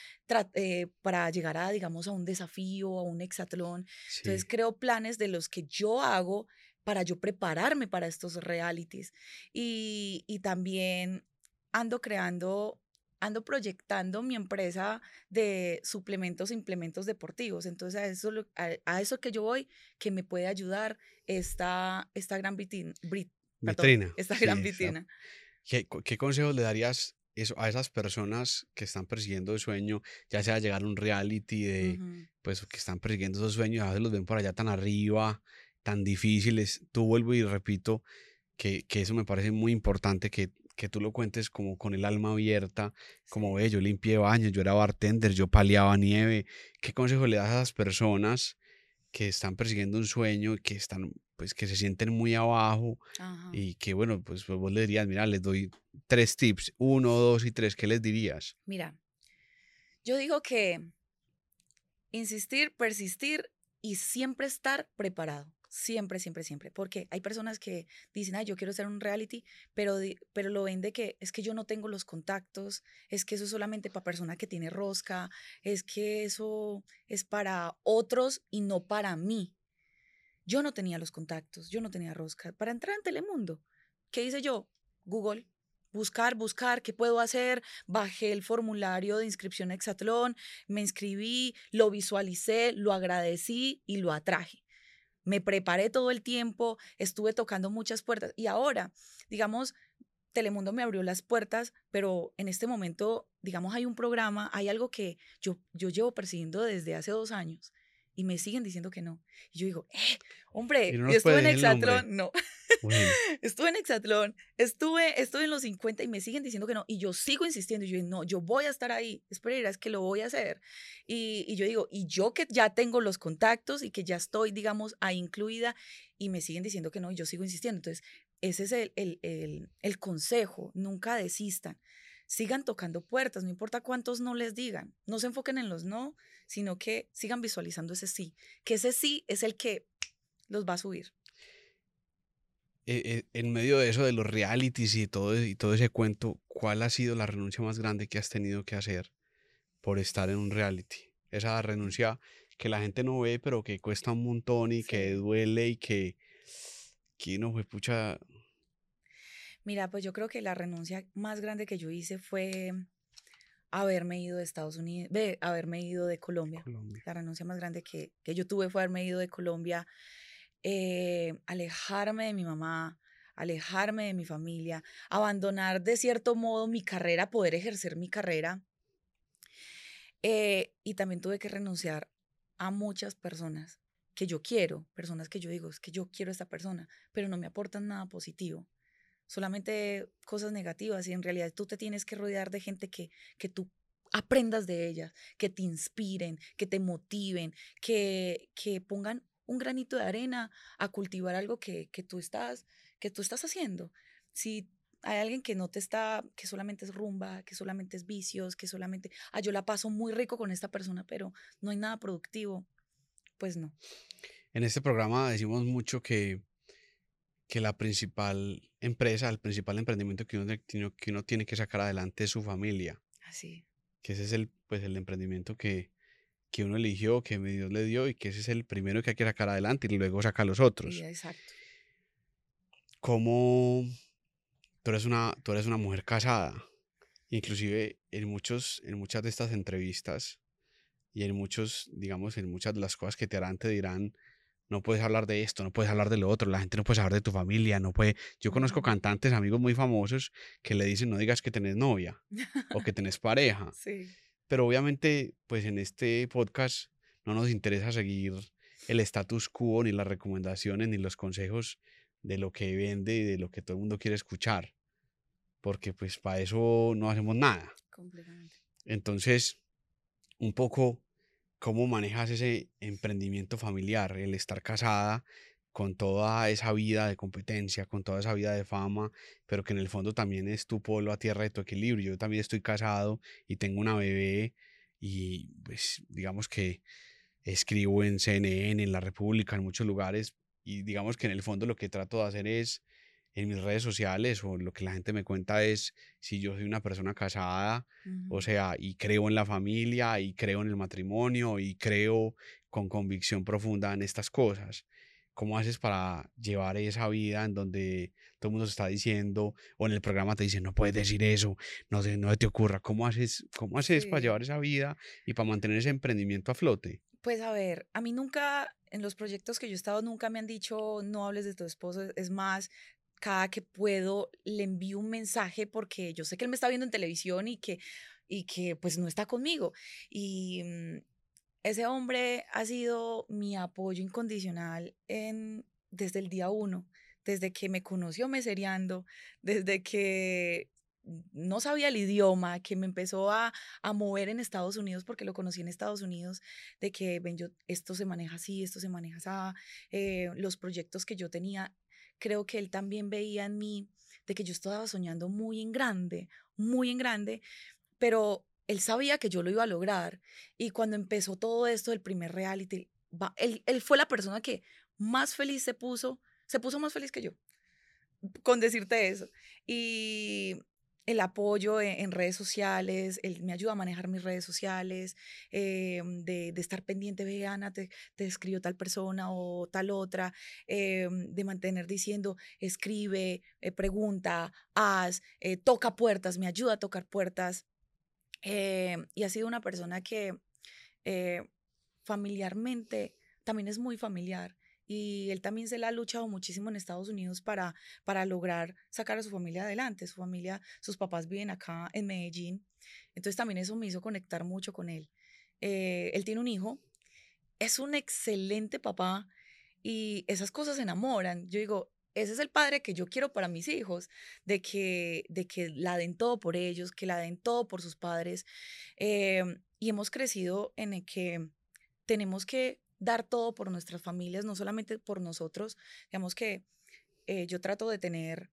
eh, para llegar a, digamos, a un desafío, a un hexatlón. Entonces creo planes de los que yo hago para yo prepararme para estos realities. Y, y también ando creando ando proyectando mi empresa de suplementos e implementos deportivos. Entonces, a eso, a, eso que yo voy, que me puede ayudar esta, esta gran vitrina. [laughs] esta gran vitrina. ¿Qué, ¿Qué consejos le darías eso, a esas personas que están persiguiendo el sueño, ya sea llegar a un reality de, pues, que están persiguiendo esos sueños, a veces los ven por allá tan arriba, tan difíciles. Tú vuelvo y repito que, que eso me parece muy importante, que que tú lo cuentes como con el alma abierta, como ve, yo limpié baños, yo era bartender, yo paliaba nieve. ¿Qué consejo le das a esas personas que están persiguiendo un sueño, que están, pues, que se sienten muy abajo y que, bueno, pues, pues, vos le dirías, mira, les doy tres tips, uno, dos y tres, ¿qué les dirías? Mira, yo digo que insistir, persistir y siempre estar preparado. Siempre, siempre, siempre. Porque hay personas que dicen, ay, yo quiero hacer un reality, pero, pero lo ven de que es que yo no tengo los contactos, es que eso es solamente para persona que tiene rosca, es que eso es para otros y no para mí. Yo no tenía los contactos, yo no tenía rosca. Para entrar en Telemundo, ¿qué hice yo? Google, buscar, buscar, ¿qué puedo hacer? Bajé el formulario de inscripción a Exatlón, me inscribí, lo visualicé, lo agradecí y lo atraje me preparé todo el tiempo, estuve tocando muchas puertas y ahora, digamos, Telemundo me abrió las puertas, pero en este momento, digamos, hay un programa, hay algo que yo, yo llevo persiguiendo desde hace dos años y me siguen diciendo que no. Y yo digo, eh, hombre, yo [laughs] estuve en Exatlón, no. estuve en Exatlón, estuve, estuve en los 50 y me siguen diciendo que no. Y yo sigo insistiendo. Y yo digo, no, yo voy a estar ahí. Espera, es que lo voy a hacer. Y, y, yo digo, y yo que ya tengo los contactos y que ya estoy, digamos, ahí incluida y me siguen diciendo que no, y yo sigo insistiendo. Entonces, ese es el, el, el, el consejo. Nunca desistan sigan tocando puertas, no importa cuántos no les digan, no se enfoquen en los no, sino que sigan visualizando ese sí, que ese sí es el que los va a subir. Eh, eh, en medio de eso, de los realities y todo, y todo ese cuento, ¿cuál ha sido la renuncia más grande que has tenido que hacer por estar en un reality? Esa renuncia que la gente no ve, pero que cuesta un montón y que duele y que, que no fue pucha, Mira, pues yo creo que la renuncia más grande que yo hice fue haberme ido de Estados Unidos, de haberme ido de Colombia. La renuncia más grande que, que, yo tuve fue haberme ido de Colombia, eh, alejarme de mi mamá, alejarme de mi familia, abandonar de cierto modo mi carrera, poder ejercer mi carrera. Eh, y también tuve que renunciar a muchas personas que yo quiero, personas que yo digo, es que yo quiero a esta persona, pero no me aportan nada positivo solamente cosas negativas y en realidad tú te tienes que rodear de gente que, que tú aprendas de ellas, que te inspiren, que te motiven, que, que pongan un granito de arena a cultivar algo que, que, tú estás, que tú estás haciendo. Si hay alguien que no te está, que solamente es rumba, que solamente es vicios, que solamente, ah, yo la paso muy rico con esta persona, pero no hay nada productivo, pues no. En este programa decimos mucho que que la principal empresa, el principal emprendimiento que uno, que uno tiene que sacar adelante es su familia. Así. Que ese es el, pues, el emprendimiento que, que uno eligió, que Dios le dio y que ese es el primero que hay que sacar adelante y luego sacar los otros. Sí, exacto. ¿Cómo tú eres una, tú eres una mujer casada? Inclusive en, muchos, en muchas de estas entrevistas y en muchos, digamos, en muchas de las cosas que te harán, te dirán, no puedes hablar de esto, no puedes hablar de lo otro, la gente no puede hablar de tu familia, no puede... Yo conozco cantantes, amigos muy famosos que le dicen no digas que tenés novia o que tenés pareja. [laughs] Sí. Pero obviamente, pues en este podcast no nos interesa seguir el status quo, ni las recomendaciones, ni los consejos de lo que vende y de lo que todo el mundo quiere escuchar. Porque pues para eso no hacemos nada. Completamente. Entonces, un poco ¿Cómo manejas ese emprendimiento familiar, el estar casada con toda esa vida de competencia, con toda esa vida de fama, pero que en el fondo también es tu polo a tierra de tu equilibrio. Yo también estoy casado y tengo una bebé y pues digamos que escribo en CNN, en La República, en muchos lugares y digamos que en el fondo lo que trato de hacer es en mis redes sociales o lo que la gente me cuenta es si yo soy una persona casada, o sea, y creo en la familia y creo en el matrimonio y creo con convicción profunda en estas cosas. ¿Cómo haces para llevar esa vida en donde todo el mundo se está diciendo o en el programa te dicen no puedes decir eso, no, no te ocurra? ¿Cómo haces, cómo haces para llevar esa vida y para mantener ese emprendimiento a flote? Pues a ver, a mí nunca, en los proyectos que yo he estado, nunca me han dicho no hables de tu esposo. Es más, cada que puedo le envío un mensaje porque yo sé que él me está viendo en televisión y que, y que pues no está conmigo. Y mm, ese hombre ha sido mi apoyo incondicional en, desde el día uno, desde que me conoció mesereando, desde que no sabía el idioma, que me empezó a, mover en Estados Unidos porque lo conocí en Estados Unidos, de que, ven, yo, esto se maneja así, esto se maneja así, eh, los proyectos que yo tenía, creo que él también veía en mí de que yo estaba soñando muy en grande, muy en grande, pero él sabía que yo lo iba a lograr. Y cuando empezó todo esto, el primer reality, él, él fue la persona que más feliz se puso, se puso más feliz que yo, con decirte eso. Y el apoyo e, en, redes sociales, él me ayuda a manejar mis redes sociales, eh, de, estar pendiente, ve, Ana, te, te, escribió tal persona o tal otra, eh, de mantener diciendo, escribe, eh, pregunta, haz, toca puertas, me ayuda a tocar puertas. y ha sido una persona que familiarmente también es muy familiar y él también se la ha luchado muchísimo en Estados Unidos para, para lograr sacar a su familia adelante. Su familia, sus papás viven acá en Medellín, entonces también eso me hizo conectar mucho con él. Eh, él tiene un hijo, es un excelente papá y esas cosas enamoran. Yo digo, ese es el padre que yo quiero para mis hijos, de que, de que la den todo por ellos, que la den todo por sus padres. Em, y hemos crecido en que tenemos que dar todo por nuestras familias, no solamente por nosotros. Digamos que eh, yo trato de tener,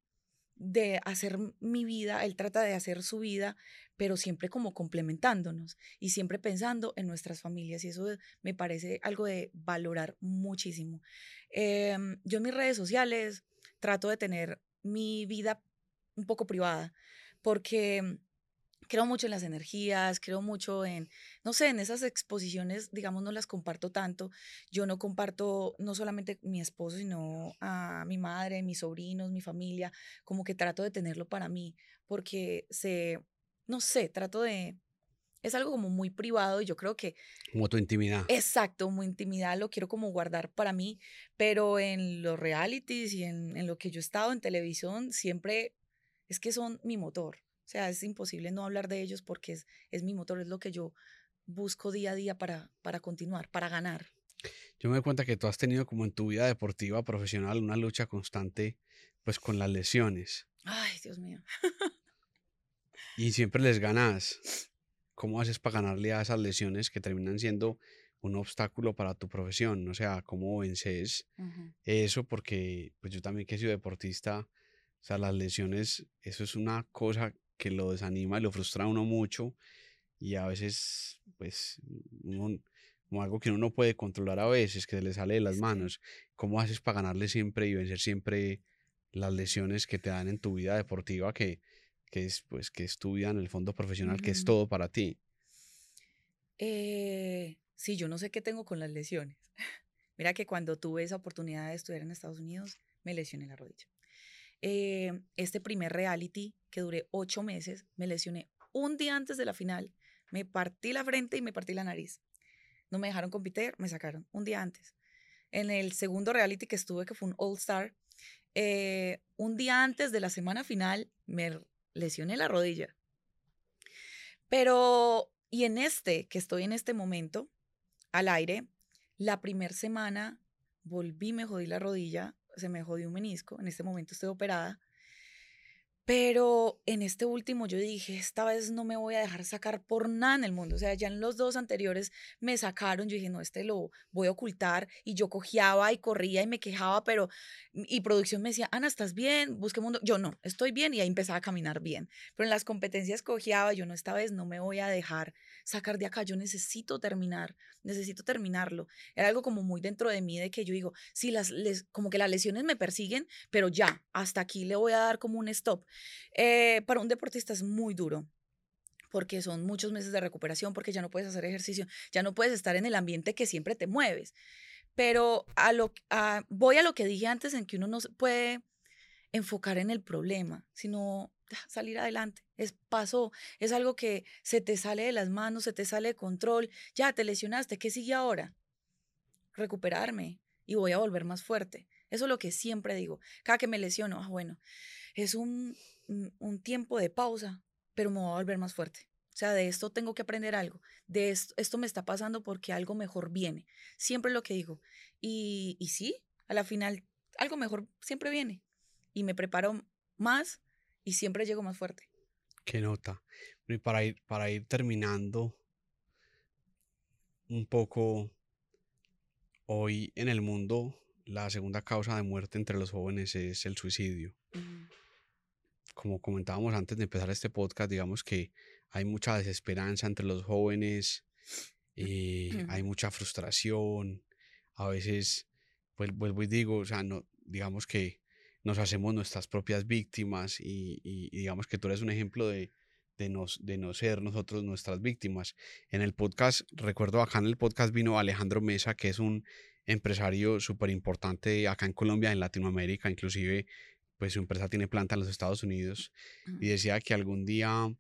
de hacer mi vida, él trata de hacer su vida, pero siempre como complementándonos y siempre pensando en nuestras familias. Y eso me parece algo de valorar muchísimo. Em, yo en mis redes sociales trato de tener mi vida un poco privada, porque creo mucho en las energías, creo mucho en, no sé, en esas exposiciones, digamos, no las comparto tanto. Yo no comparto no solamente mi esposo, sino a mi madre, mis sobrinos, mi familia, como que trato de tenerlo para mí, porque se, no sé, trato de, es algo como muy privado y yo creo que... Como tu intimidad. Exacto, muy intimidad, lo quiero como guardar para mí, pero en los realities y en, en lo que yo he estado en televisión, siempre es que son mi motor. O sea, es imposible no hablar de ellos porque es, es mi motor, es lo que yo busco día a día para, para continuar, para ganar. Yo me doy cuenta que tú has tenido como en tu vida deportiva, profesional, una lucha constante pues con las lesiones. Ay, Dios mío. y siempre les ganas. ¿Cómo haces para ganarle a esas lesiones que terminan siendo un obstáculo para tu profesión? O sea, ¿cómo vences eso? Porque pues yo también que he sido deportista, o sea, las lesiones, eso es una cosa que lo desanima y lo frustra a uno mucho y a veces, pues, como algo que uno no puede controlar a veces, que se le sale de las manos. ¿Cómo haces para ganarle siempre y vencer siempre las lesiones que te dan en tu vida deportiva, que, que es, pues, que es tu vida en el fondo profesional, que es todo para ti? Eh, sí, yo no sé qué tengo con las lesiones. [laughs] Mira que cuando tuve esa oportunidad de estudiar en Estados Unidos, me lesioné la rodilla. Eh, este primer reality que duré ocho meses, me lesioné un día antes de la final, me partí la frente y me partí la nariz. No me dejaron competir, me sacaron un día antes. En el segundo reality que estuve, que fue un All Star, eh, un día antes de la semana final me lesioné la rodilla. Pero, y en este, que estoy en este momento, al aire, la primera semana volví, me jodí la rodilla, se me jodió un menisco, en este momento estoy operada, Pero en este último yo dije, esta vez no me voy a dejar sacar por nada en el mundo. O sea, ya en los dos anteriores me sacaron, yo dije, no, este lo voy a ocultar. Y yo cojeaba y corría y me quejaba, pero, y producción me decía, Ana, ¿estás bien? Busque mundo. Yo no, estoy bien y ahí empezaba a caminar bien. Pero en las competencias cojeaba, yo no, esta vez no me voy a dejar sacar de acá, yo necesito terminar, necesito terminarlo. Era algo como muy dentro de mí de que yo digo, si las, les, como que las lesiones me persiguen, pero ya, hasta aquí le voy a dar como un stop. Eh, para un deportista es muy duro porque son muchos meses de recuperación, porque ya no puedes hacer ejercicio, ya no puedes estar en el ambiente que siempre te mueves. Pero a lo, voy a lo que dije antes, en que uno no se puede enfocar en el problema, sino salir adelante. Es pasó, es algo que se te sale de las manos, se te sale de control, ya te lesionaste, ¿qué sigue ahora? Recuperarme y voy a volver más fuerte. Eso es lo que siempre digo. Cada que me lesiono, ah, bueno, es un, un tiempo de pausa, pero me voy a volver más fuerte. O sea, de esto tengo que aprender algo. De esto, esto me está pasando porque algo mejor viene. Siempre lo que digo. Y, y sí, a la final, algo mejor siempre viene. Y me preparo más y siempre llego más fuerte. Qué nota. Y para ir, para ir terminando un poco, hoy en el mundo la segunda causa de muerte entre los jóvenes es el suicidio como comentábamos antes de empezar este podcast, digamos que hay mucha desesperanza entre los jóvenes, y eh, hay mucha frustración, a veces, pues vuelvo y digo, o sea, no, digamos que nos hacemos nuestras propias víctimas y, digamos que tú eres un ejemplo de, de, nos, de no ser nosotros nuestras víctimas. En el podcast, recuerdo acá en el podcast vino Alejandro Mesa, que es un empresario súper importante acá en Colombia, en Latinoamérica, inclusive pues su empresa tiene planta en los Estados Unidos y decía que algún día,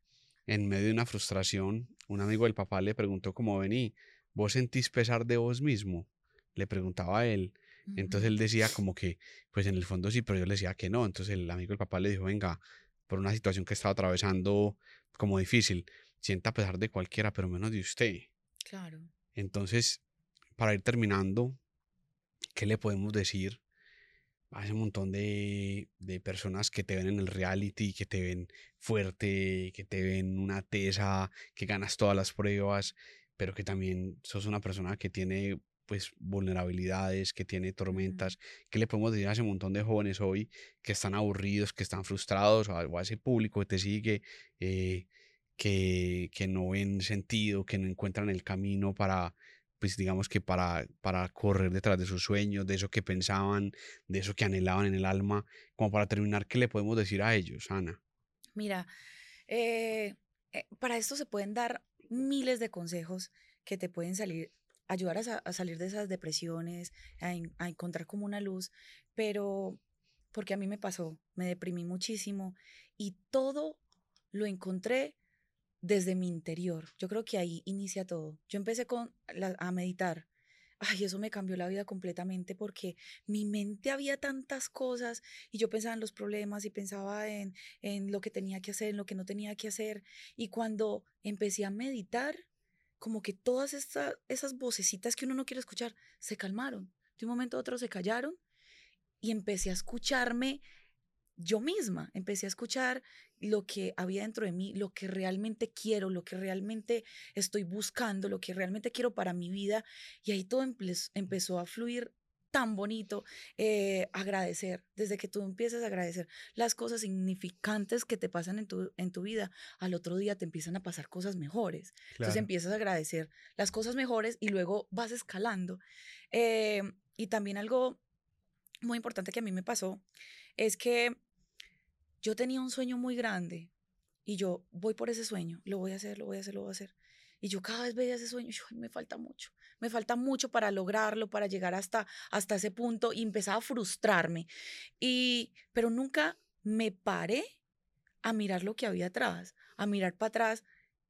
en medio de una frustración, un amigo del papá le preguntó como vení, ¿vos sentís pesar de vos mismo? Le preguntaba a él. Entonces él decía como que, pues en el fondo sí, pero yo le decía que no. Entonces el amigo del papá le dijo, venga, por una situación que estaba atravesando como difícil, sienta pesar de cualquiera, pero menos de usted. Claro. Entonces, para ir terminando, ¿qué le podemos decir hay un montón de, de, personas que te ven en el reality, que te ven fuerte, que te ven una tesa, que ganas todas las pruebas, pero que también sos una persona que tiene pues vulnerabilidades, que tiene tormentas, ¿qué le podemos decir a ese montón de jóvenes hoy que están aburridos, que están frustrados, o a, ese público que te sigue, eh, que, que no ven sentido, que no encuentran el camino para, pues digamos que para, para correr detrás de sus sueños, de eso que pensaban, de eso que anhelaban en el alma, como para terminar, ¿qué le podemos decir a ellos, Ana? Mira, eh, eh, para esto se pueden dar miles de consejos que te pueden salir, ayudar a, salir de esas depresiones, a, a encontrar como una luz, pero porque a mí me pasó, me deprimí muchísimo y todo lo encontré desde mi interior. Yo creo que ahí inicia todo. Yo empecé con a meditar. Ay, eso me cambió la vida completamente porque mi mente había tantas cosas y yo pensaba en los problemas y pensaba en, en lo que tenía que hacer, en lo que no tenía que hacer. Y cuando empecé a meditar, como que todas estas, esas vocecitas que uno no quiere escuchar se calmaron. De un momento a otro se callaron y empecé a escucharme yo misma empecé a escuchar lo que había dentro de mí, lo que realmente quiero, lo que realmente estoy buscando, lo que realmente quiero para mi vida. Y ahí todo empezó a fluir tan bonito. Eh, agradecer, desde que tú empiezas a agradecer las cosas significantes que te pasan en tu, en tu vida, al otro día te empiezan a pasar cosas mejores. Entonces empiezas a agradecer las cosas mejores y luego vas escalando. Eh, y también algo muy importante que a mí me pasó es que yo tenía un sueño muy grande y yo voy por ese sueño, lo voy a hacer, lo voy a hacer, lo voy a hacer. Y yo cada vez veía ese sueño y me falta mucho, me falta mucho para lograrlo, para llegar hasta, hasta ese punto y empezaba a frustrarme. Y, pero nunca me paré a mirar lo que había atrás, a mirar para atrás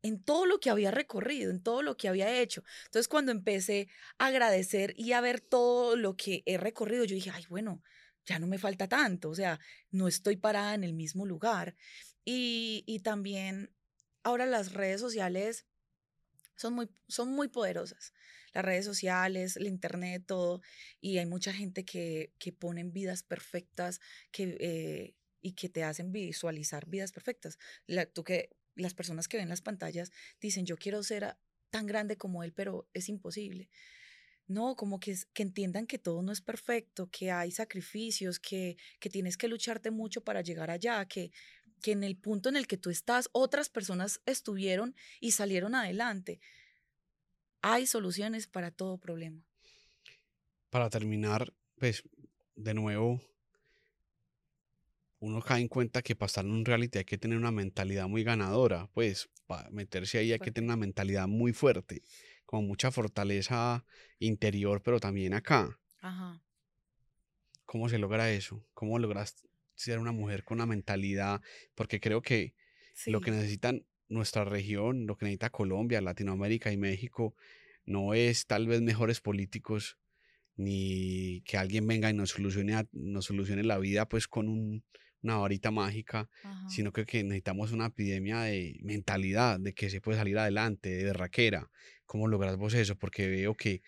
en todo lo que había recorrido, en todo lo que había hecho. Entonces cuando empecé a agradecer y a ver todo lo que he recorrido, yo dije, ay, bueno, ya no me falta tanto, o sea, no estoy parada en el mismo lugar. Y, y también ahora las redes sociales son muy, son muy poderosas. Las redes sociales, el internet, todo. Y hay mucha gente que, que ponen vidas perfectas, que, eh, y que te hacen visualizar vidas perfectas. tú que, las personas que ven las pantallas dicen, yo quiero ser tan grande como él, pero es imposible. No, como que, que entiendan que todo no es perfecto, que hay sacrificios, que, que tienes que lucharte mucho para llegar allá, que, que en el punto en el que tú estás, otras personas estuvieron y salieron adelante. Hay soluciones para todo problema. Para terminar, pues, de nuevo, uno cae en cuenta que para estar en un reality hay que tener una mentalidad muy ganadora, pues para meterse ahí hay que tener una mentalidad muy fuerte, con mucha fortaleza interior, pero también acá. Ajá. ¿Cómo se logra eso? ¿Cómo logras ser una mujer con una mentalidad? Porque creo que lo que necesitan nuestra región, lo que necesita Colombia, Latinoamérica y México, no es tal vez mejores políticos, ni que alguien venga y nos solucione, nos solucione la vida pues con un, una varita mágica, sino que, que, necesitamos una epidemia de mentalidad, de que se puede salir adelante, de raquera. ¿Cómo logras vos eso? Porque veo que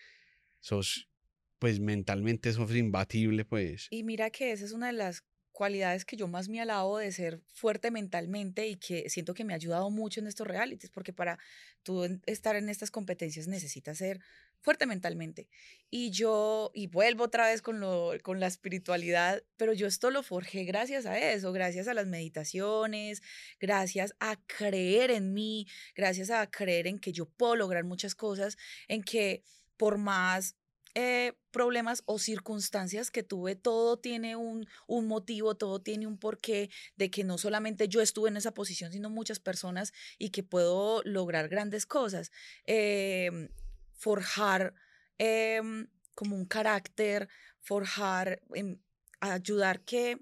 sos, pues mentalmente sos imbatible, pues. Y mira que esa es una de las cualidades que yo más me alabo de ser fuerte mentalmente y que siento que me ha ayudado mucho en estos realities, porque para tú estar en estas competencias necesitas ser fuerte mentalmente. Y yo, y vuelvo otra vez con, lo, con la espiritualidad, pero yo esto lo forjé gracias a eso, gracias a las meditaciones, gracias a creer en mí, gracias a creer en que yo puedo lograr muchas cosas, en que por más eh, problemas o circunstancias que tuve, todo tiene un, un, motivo, todo tiene un porqué de que no solamente yo estuve en esa posición, sino muchas personas y que puedo lograr grandes cosas. Em, forjar em, como un carácter, forjar, em, ayudar que,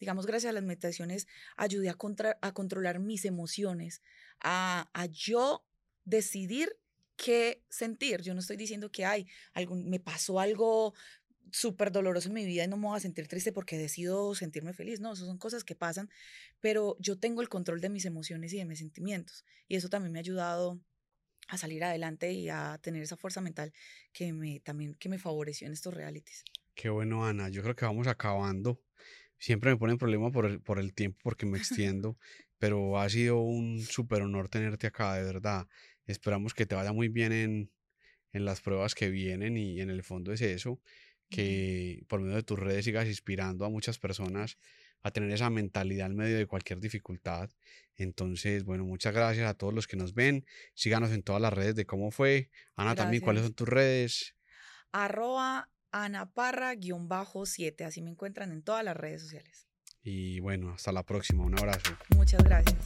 digamos, gracias a las meditaciones, ayude a, contra, a controlar mis emociones, a, a yo decidir qué sentir. Yo no estoy diciendo que hay algún, me pasó algo súper doloroso en mi vida y no me voy a sentir triste porque decido sentirme feliz. No, eso son cosas que pasan, pero yo tengo el control de mis emociones y de mis sentimientos. Y eso también me ha ayudado a salir adelante y a tener esa fuerza mental que me también que me favoreció en estos realities. Qué bueno, Ana. Yo creo que vamos acabando. Siempre me ponen problema por el, por el tiempo porque me [laughs] extiendo, pero ha sido un súper honor tenerte acá, de verdad. Esperamos que te vaya muy bien en, las pruebas que vienen y en el fondo es eso, que por medio de tus redes sigas inspirando a muchas personas a tener esa mentalidad en medio de cualquier dificultad. Entonces, bueno, muchas gracias a todos los que nos ven. Síganos en todas las redes de cómo fue. Ana, también, ¿cuáles son tus redes? Arroba anaparra-7. Así me encuentran en todas las redes sociales. Y bueno, hasta la próxima. Un abrazo. Muchas gracias.